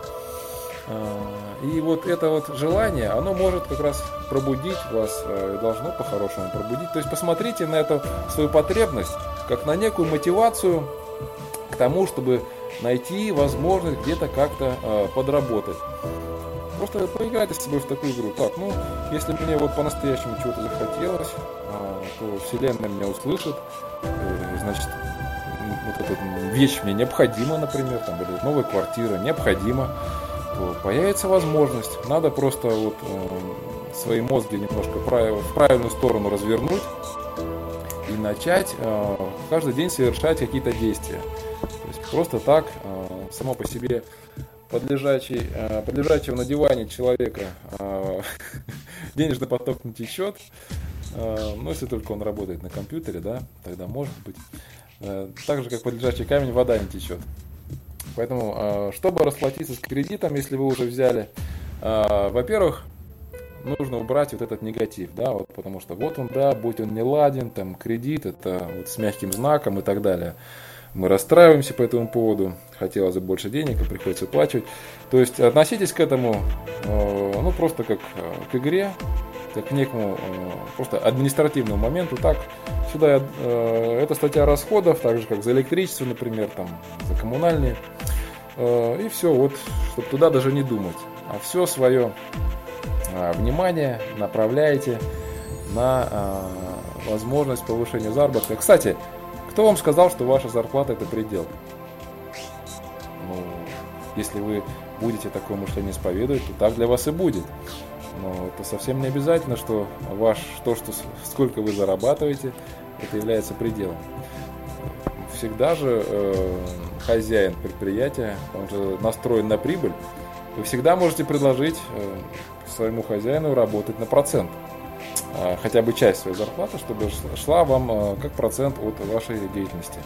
А, и вот это вот желание, оно может как раз пробудить вас, э, должно по-хорошему пробудить. То есть посмотрите на эту свою потребность как на некую мотивацию к тому, чтобы найти возможность где-то как-то э, подработать. Просто поиграйте с собой в такую игру. Так, ну, если мне вот по-настоящему чего-то захотелось, э, то Вселенная меня услышит, э, значит, вот эта вещь мне необходима, например, там, или новая квартира необходима то появится возможность. Надо просто вот э, свои мозги немножко в правильную сторону развернуть и начать э, каждый день совершать какие-то действия. То есть просто так, э, само по себе подлежащий, э, подлежащего на диване человека э, денежный поток не течет. Э, ну, если только он работает на компьютере, да, тогда может быть. Так же, как подлежащий камень, вода не течет. Поэтому, чтобы расплатиться с кредитом, если вы уже взяли, во-первых, нужно убрать вот этот негатив, да, вот, потому что вот он, да, будь он не ладен, там, кредит, это вот с мягким знаком и так далее. Мы расстраиваемся по этому поводу, хотелось бы больше денег, и приходится выплачивать. То есть относитесь к этому, э, ну, просто как э, к игре, как к некому э, просто административному моменту. Так, сюда эта статья расходов, так же как за электричество, например, там, за коммунальные. И все, вот, чтобы туда даже не думать. А все свое внимание направляете на возможность повышения заработка. Кстати, кто вам сказал, что ваша зарплата это предел? Ну, если вы будете такое мышление исповедовать, то так для вас и будет. Но это совсем не обязательно, что ваш, то, что, сколько вы зарабатываете, это является пределом. Всегда же э, хозяин предприятия, он же настроен на прибыль, вы всегда можете предложить э, своему хозяину работать на процент. Э, хотя бы часть своей зарплаты, чтобы шла вам э, как процент от вашей деятельности.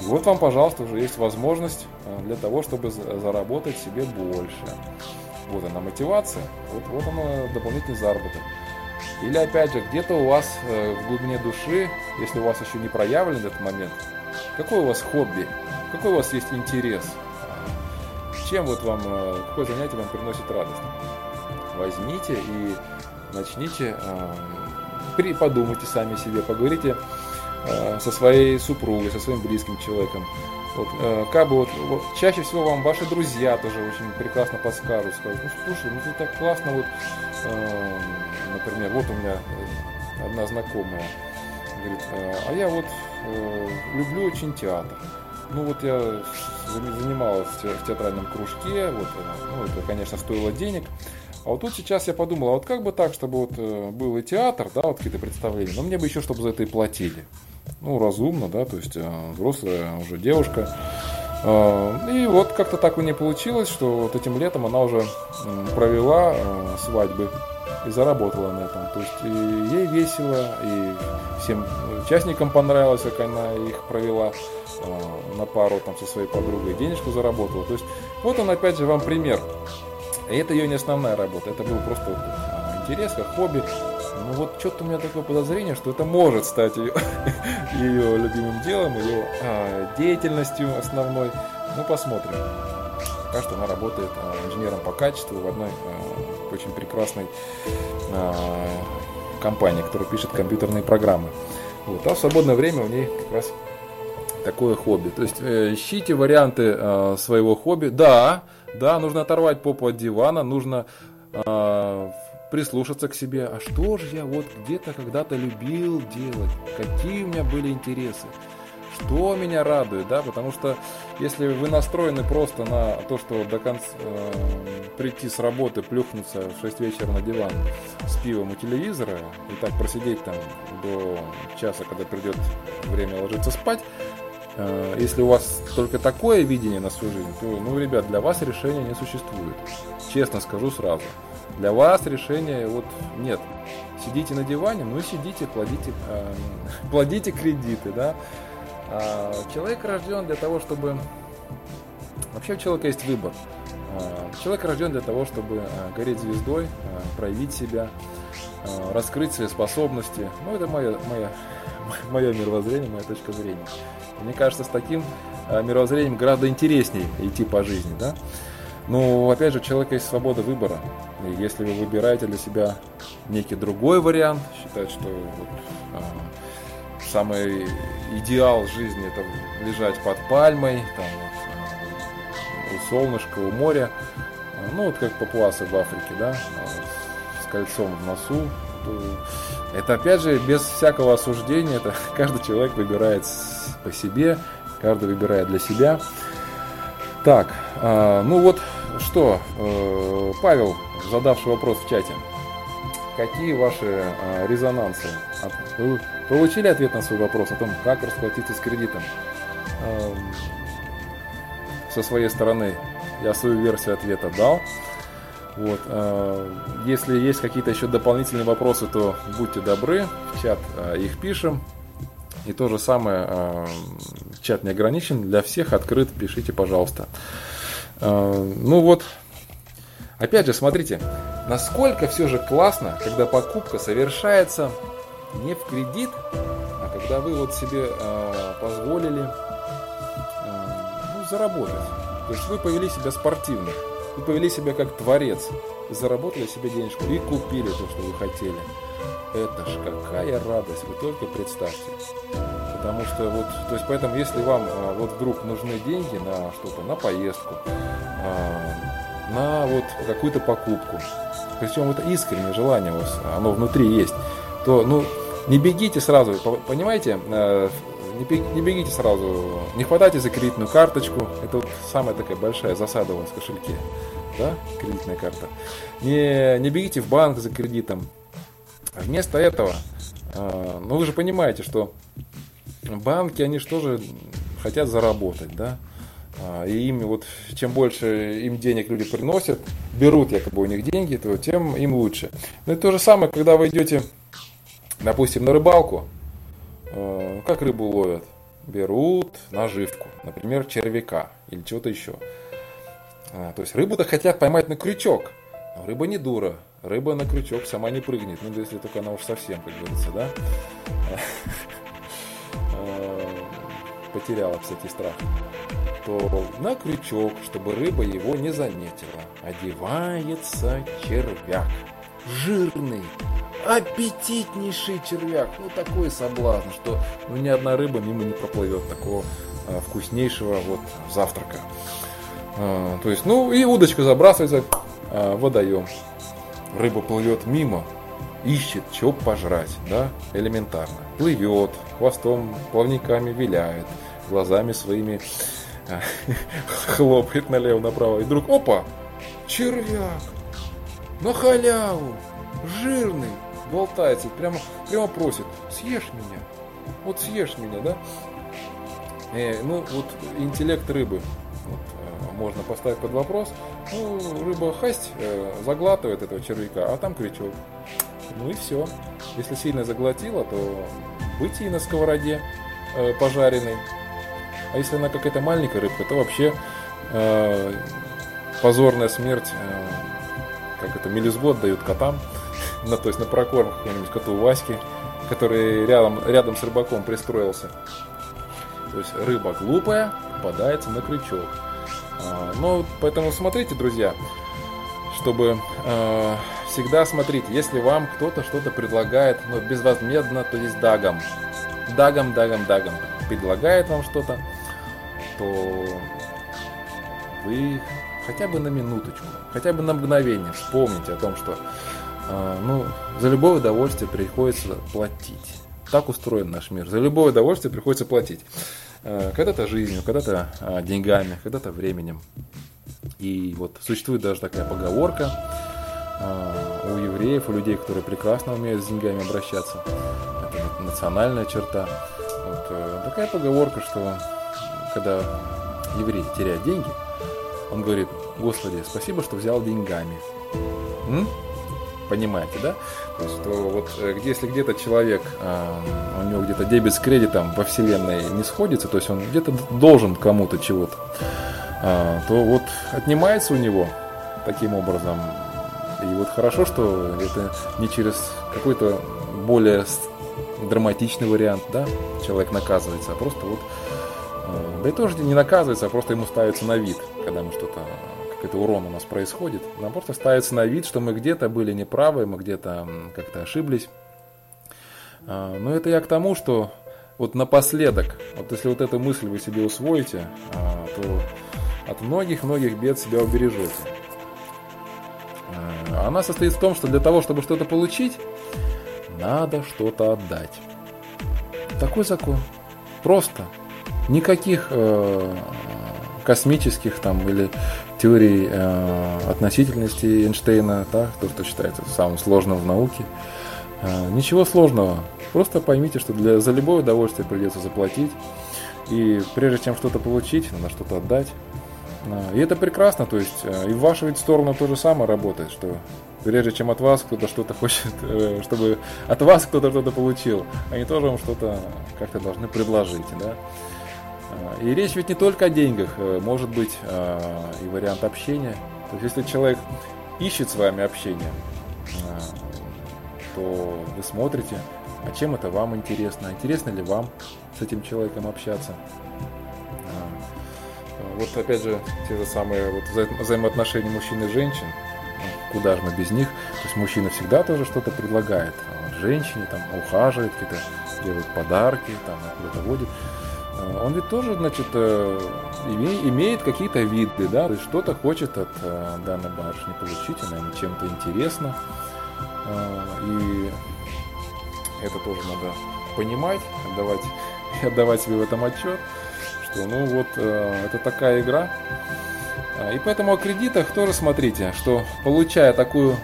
И вот вам, пожалуйста, уже есть возможность э, для того, чтобы заработать себе больше. Вот она мотивация, вот, вот она дополнительный заработок. Или опять же, где-то у вас в глубине души, если у вас еще не проявлен этот момент, какое у вас хобби, какой у вас есть интерес, чем вот вам, какое занятие вам приносит радость. Возьмите и начните, э, подумайте сами себе, поговорите э, со своей супругой, со своим близким человеком. Вот, э, как бы вот, вот чаще всего вам ваши друзья тоже очень прекрасно подскажут, скажут, ну слушай, ну ты так классно вот, э, например, вот у меня одна знакомая говорит, э, а я вот э, люблю очень театр. Ну вот я занималась в театральном кружке, вот, ну это, конечно, стоило денег. А вот тут сейчас я подумал, а вот как бы так, чтобы вот э, был и театр, да, вот какие-то представления, но мне бы еще, чтобы за это и платили. Ну, разумно, да, то есть э, взрослая уже девушка. Э, и вот как-то так у нее получилось, что вот этим летом она уже провела свадьбы и заработала на этом. То есть и ей весело, и всем участникам понравилось, как она их провела на пару там со своей подругой, денежку заработала. То есть вот он опять же вам пример. Это ее не основная работа, это был просто вот, а, интерес, как хобби. Ну вот что-то у меня такое подозрение, что это может стать ее, ее любимым делом, ее а, деятельностью основной. Ну посмотрим. Пока что она работает а, инженером по качеству в одной а, очень прекрасной а, компании, которая пишет компьютерные программы. Вот. А в свободное время у ней как раз такое хобби. То есть э, ищите варианты э, своего хобби. Да, да, нужно оторвать попу от дивана, нужно э, прислушаться к себе. А что же я вот где-то когда-то любил делать? Какие у меня были интересы? Что меня радует, да, потому что если вы настроены просто на то, что до конца э, прийти с работы, плюхнуться в 6 вечера на диван с пивом у телевизора и так просидеть там до часа, когда придет время ложиться спать, если у вас только такое видение на свою жизнь, то, ну, ребят, для вас решения не существует. Честно скажу сразу. Для вас решения вот нет. Сидите на диване, ну и сидите, плодите, э, плодите кредиты, да. А человек рожден для того, чтобы... Вообще у человека есть выбор. А, человек рожден для того, чтобы э, гореть звездой, э, проявить себя, раскрыть свои способности. Ну, это мое, мое, мое мировоззрение, моя точка зрения. Мне кажется, с таким э, мировоззрением гораздо интереснее идти по жизни, да. Но, опять же, у человека есть свобода выбора. И если вы выбираете для себя некий другой вариант, считать, что вот, а, самый идеал жизни это лежать под пальмой, там, вот, а, у солнышка, у моря, ну вот как папуасы в Африке, да, а, с кольцом в носу, это опять же без всякого осуждения, это каждый человек выбирает по себе, каждый выбирает для себя. Так, э, ну вот что, э, Павел, задавший вопрос в чате, какие ваши э, резонансы? Вы получили ответ на свой вопрос о том, как расплатиться с кредитом? Э, со своей стороны я свою версию ответа дал. Вот. Э, если есть какие-то еще дополнительные вопросы, то будьте добры, в чат э, их пишем. И то же самое, э, чат не ограничен, для всех открыт, пишите, пожалуйста. Ну вот, опять же, смотрите, насколько все же классно, когда покупка совершается не в кредит, а когда вы вот себе позволили заработать. То есть вы повели себя спортивно, вы повели себя как творец, заработали себе денежку и купили то, что вы хотели. Это ж какая радость, вы только представьте. Потому что вот, то есть поэтому, если вам а, вот вдруг нужны деньги на что-то, на поездку, а, на вот какую-то покупку, причем это искреннее желание у вас, оно внутри есть, то, ну, не бегите сразу, понимаете, а, не бегите сразу, не хватайте за кредитную карточку, это вот самая такая большая засада у вас в кошельке, да, кредитная карта. Не, не бегите в банк за кредитом. Вместо этого, ну вы же понимаете, что банки, они же тоже хотят заработать, да, а, и им вот, чем больше им денег люди приносят, берут якобы у них деньги, то тем им лучше. Ну и то же самое, когда вы идете, допустим, на рыбалку, а, как рыбу ловят? Берут наживку, например, червяка или чего-то еще. А, то есть рыбу-то хотят поймать на крючок. Но рыба не дура. Рыба на крючок сама не прыгнет. Ну, если только она уж совсем, как говорится, да? потеряла всякий страх, то на крючок, чтобы рыба его не заметила, одевается червяк. Жирный, аппетитнейший червяк. Ну, такой соблазн, что ну, ни одна рыба мимо не проплывет такого а, вкуснейшего вот завтрака. А, то есть, ну, и удочка забрасывается водоем. Рыба плывет мимо, ищет, чего пожрать, да, элементарно. Плывет, хвостом, плавниками виляет, глазами своими а, хлопает налево-направо. И вдруг, опа, червяк, на халяву, жирный, болтается, прямо, прямо просит, съешь меня, вот съешь меня, да? Э, ну, вот интеллект рыбы вот, э, можно поставить под вопрос. Ну, рыба хасть э, заглатывает этого червяка, а там крючок. Ну и все. Если сильно заглотила, то быть и на сковороде э, пожаренной. А если она какая-то маленькая рыбка, то вообще э, позорная смерть, э, как это, мелизгод дают котам, на, то есть на прокорм какому-нибудь коту Ваське, который рядом, рядом с рыбаком пристроился. То есть рыба глупая попадается на крючок. А, ну, поэтому смотрите, друзья, чтобы э, всегда смотрите, если вам кто-то что-то предлагает, но ну, безвозмездно, то есть дагом, дагом, дагом, дагом предлагает вам что-то, то вы хотя бы на минуточку, хотя бы на мгновение вспомните о том, что э, ну, за любое удовольствие приходится платить. Так устроен наш мир. За любое удовольствие приходится платить. Э, когда-то жизнью, когда-то э, деньгами, когда-то временем. И вот существует даже такая поговорка э, у евреев, у людей, которые прекрасно умеют с деньгами обращаться. Это национальная черта. Вот, э, такая поговорка, что когда еврей теряет деньги, он говорит, Господи, спасибо, что взял деньгами. М? Понимаете, да? То есть, что вот э, если где-то человек, э, у него где-то дебет с кредитом во вселенной не сходится, то есть он где-то должен кому-то чего-то, э, то вот отнимается у него таким образом. И вот хорошо, что это не через какой-то более драматичный вариант, да, человек наказывается, а просто вот да и тоже не наказывается, а просто ему ставится на вид, когда мы что-то, какой-то урон у нас происходит. Нам просто ставится на вид, что мы где-то были неправы, мы где-то как-то ошиблись. Э, но это я к тому, что вот напоследок, вот если вот эту мысль вы себе усвоите, э, то от многих-многих бед себя убережете. Она состоит в том, что для того, чтобы что-то получить, надо что-то отдать. Такой закон. Просто. Никаких э, космических там или теорий э, относительности Эйнштейна, да, то, что считается самым сложным в науке. Э, ничего сложного. Просто поймите, что для, за любое удовольствие придется заплатить. И прежде чем что-то получить, надо что-то отдать. Э, и это прекрасно, то есть э, и в вашу ведь сторону то же самое работает, что прежде чем от вас кто-то что-то хочет, э, чтобы от вас кто-то что-то получил, они тоже вам что-то как-то должны предложить, да. И речь ведь не только о деньгах, э, может быть э, и вариант общения. То есть если человек ищет с вами общение, э, то вы смотрите, а чем это вам интересно, интересно ли вам с этим человеком общаться. вот опять же, те же самые вот вза- взаимоотношения мужчин и женщин, ну, куда же мы без них, то есть мужчина всегда тоже что-то предлагает, женщине там ухаживает, какие-то делает подарки, там куда-то водит. А, Он ведь тоже, значит, э, име- имеет какие-то виды, да, то есть что-то хочет от э, данной барышни получить, она ему чем-то интересна. И это тоже надо понимать, отдавать, отдавать себе в этом отчет, что ну вот э, это такая игра. И поэтому о кредитах тоже смотрите, что получая такую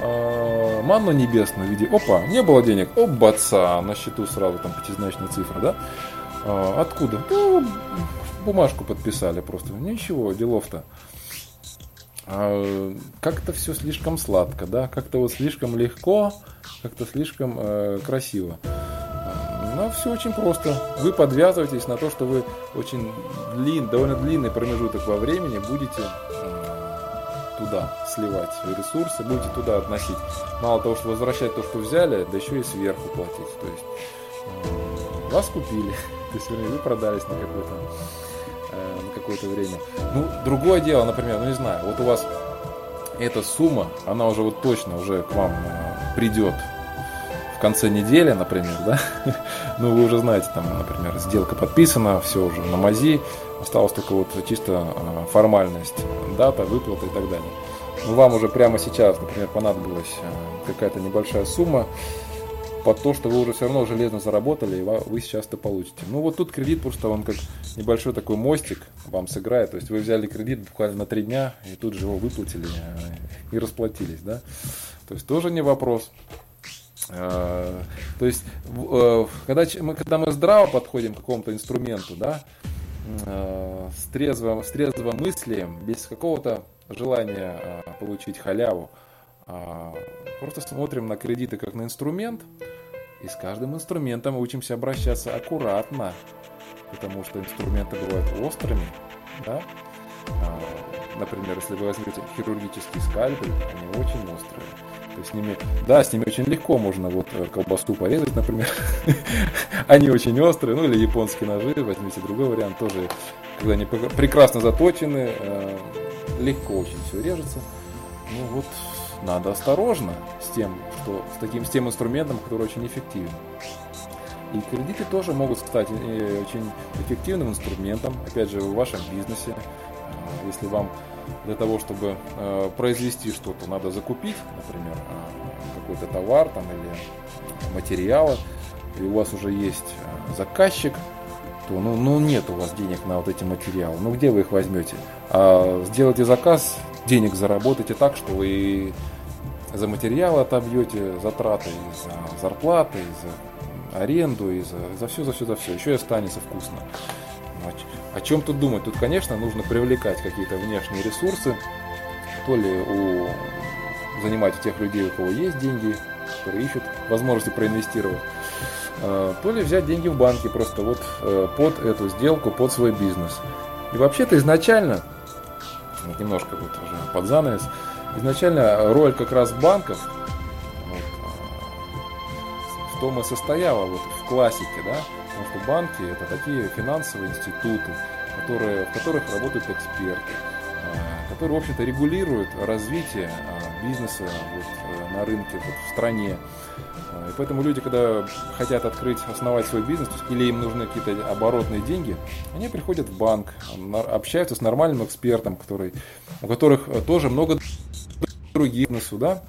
э, манну небесную в виде, опа, не было денег, оп, баца, на счету сразу там пятизначная цифра, да? А, Откуда? Ну, бумажку подписали просто. Ничего, делов-то. А, как-то все слишком сладко, да, как-то вот слишком легко, как-то слишком э, красиво. А, Но все очень просто. Вы подвязываетесь на то, что вы очень длин, довольно длинный промежуток во времени будете туда сливать свои ресурсы, будете туда относить. Мало того, что возвращать то, что взяли, да еще и сверху платить. То есть вас купили, то есть вернее, вы продались на какое-то э, на какое-то время. Ну, другое дело, например, ну не знаю, вот у вас эта сумма, она уже вот точно уже к вам э, придет в конце недели, например, да, ну вы уже знаете, там, например, сделка подписана, все уже на мази, осталось только вот чисто э, формальность, дата, выплата и так далее. Но вам уже прямо сейчас, например, понадобилась э, какая-то небольшая сумма, под то, что вы уже все равно железно заработали, и вы сейчас это получите. Ну вот тут кредит просто он как небольшой такой мостик вам сыграет. То есть вы взяли кредит буквально на три дня и тут же его выплатили э, и расплатились, да. То есть тоже не вопрос. Э, То есть, э, когда, мы, когда мы здраво подходим к какому-то инструменту, да, с трезвым, с трезвым мыслием, без какого-то желания получить халяву, просто смотрим на кредиты как на инструмент, и с каждым инструментом учимся обращаться аккуратно, потому что инструменты бывают острыми, да? А, Например, если вы возьмете хирургический скальпель, они очень острые. То есть с ними, да, с ними очень легко можно вот э, колбасу порезать, например. Они очень острые, ну или японские ножи, возьмите другой вариант, тоже, когда они пр- прекрасно заточены, э, легко очень все режется. Ну вот, надо осторожно с тем, что с таким, с тем инструментом, который очень эффективен. И кредиты тоже могут стать э, очень эффективным инструментом, опять же, в вашем бизнесе. А, Если вам для того, чтобы э, произвести что-то, надо закупить, например, э, какой-то товар там, или материалы, и у вас уже есть э, заказчик, то ну, ну нет у вас денег на вот эти материалы. Ну где вы их возьмете? А сделайте заказ, денег заработайте так, что вы за материалы отобьете затраты, и за зарплаты, и за аренду, и за, за все, за все, за все. Еще и останется вкусно. О чем тут думать? Тут, конечно, нужно привлекать какие-то внешние ресурсы, то ли у занимать у тех людей, у кого есть деньги, которые ищут возможности проинвестировать, э, то ли взять деньги в банке просто вот э, под эту сделку, под свой бизнес. И вообще-то изначально, немножко вот уже под занавес, изначально роль как раз банков вот, а, в том и состояла вот в классике, да, потому что банки это такие финансовые институты, которые, в которых работают эксперты, а, которые, в общем-то, регулируют развитие а, бизнеса вот, э, на рынке вот, в стране. А, И поэтому люди, когда хотят открыть, основать свой бизнес, или им нужны какие-то оборотные деньги, они приходят в банк, общаются с нормальным экспертом, который, у которых э, тоже много других бизнесу, да.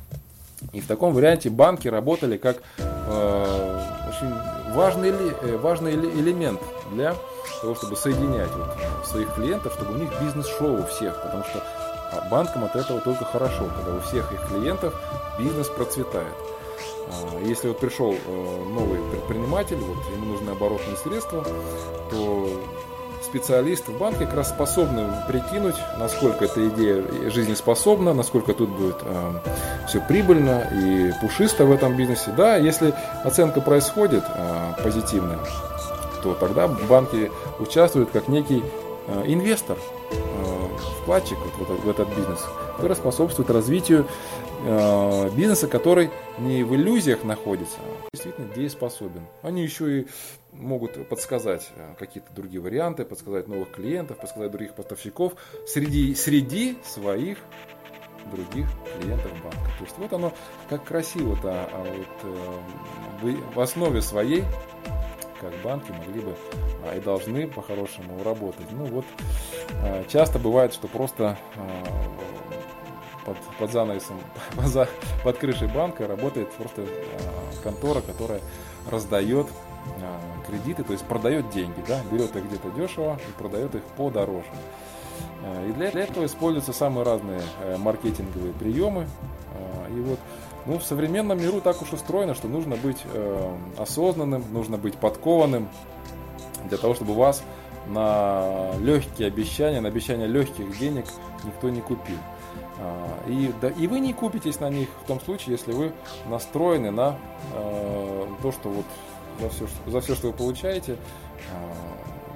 И в таком варианте банки работали как э, очень важный, э, важный эле- элемент для того, чтобы соединять вот своих клиентов, чтобы у них бизнес шел у всех, потому что а, банкам от этого только хорошо, когда у всех их клиентов бизнес процветает. А, Если вот пришел э, новый предприниматель, вот ему нужны оборотные средства, то специалисты в банке как раз способны прикинуть, насколько эта идея жизнеспособна, насколько тут будет все прибыльно и пушисто в этом бизнесе. Да, если оценка происходит э, позитивная, то тогда банки участвуют как некий э, инвестор э, вкладчик вот в, этот, в этот бизнес, который способствует развитию э, бизнеса, который не в иллюзиях находится, а действительно дееспособен. Они еще и могут подсказать э, какие-то другие варианты, подсказать новых клиентов, подсказать других поставщиков среди, среди своих других клиентов банка. То есть вот оно как красиво-то а вот, э, в основе своей как банки могли бы а, и должны по-хорошему работать. Ну вот а, часто бывает, что просто а, под, под занавесом, под, крышей банка работает просто контора, которая раздает кредиты, то есть продает деньги, да, берет их где-то дешево и продает их подороже. И для этого используются самые разные э, маркетинговые приемы. И вот ну, в современном миру так уж устроено, что нужно быть э, осознанным, нужно быть подкованным для того, чтобы вас на легкие обещания, на обещания легких денег никто не купил. А, и, да, и вы не купитесь на них в том случае, если вы настроены на э, то, что вот за все, за все, что вы получаете, э,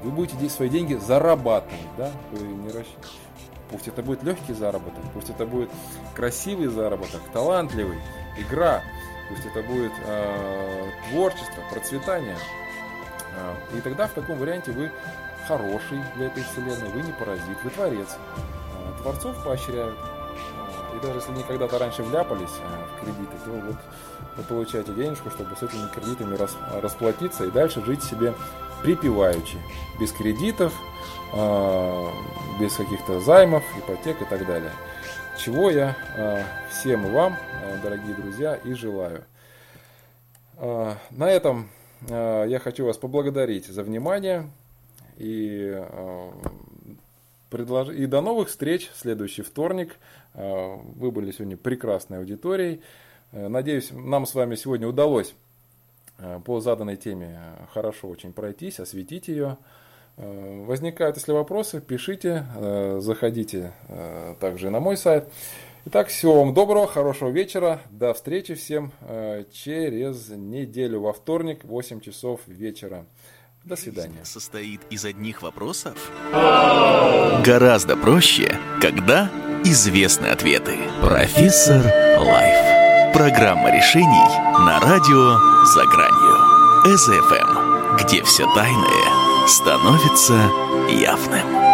вы будете свои деньги зарабатывать, да, вы не рассчитываете. Пусть это будет легкий заработок, пусть это будет красивый заработок, талантливый, игра, пусть это будет э, творчество, процветание. Э, и тогда в таком варианте вы хороший для этой вселенной, вы не паразит, вы творец. Э, творцов поощряют. Э, и даже если они когда-то раньше вляпались э, в кредиты, то вот вы получаете денежку, чтобы с этими кредитами рас, расплатиться и дальше жить себе припеваючи, без кредитов, а, без каких-то займов, ипотек и так далее. Чего я а, всем вам, дорогие друзья, и желаю. На этом я хочу вас поблагодарить за внимание и, предлож... и до новых встреч в следующий вторник. Вы были сегодня прекрасной аудиторией. Надеюсь, нам с вами сегодня удалось по заданной теме хорошо очень пройтись, осветить ее. Э, возникают, если вопросы, пишите, э, заходите э, также на мой сайт. Итак, всего вам доброго, хорошего вечера. До встречи всем через неделю во вторник, 8 часов вечера. До свидания. Состоит из одних вопросов? Гораздо проще, когда известны ответы. Профессор Лайф. Программа решений на радио «За гранью». СФМ, где все тайное становится явным.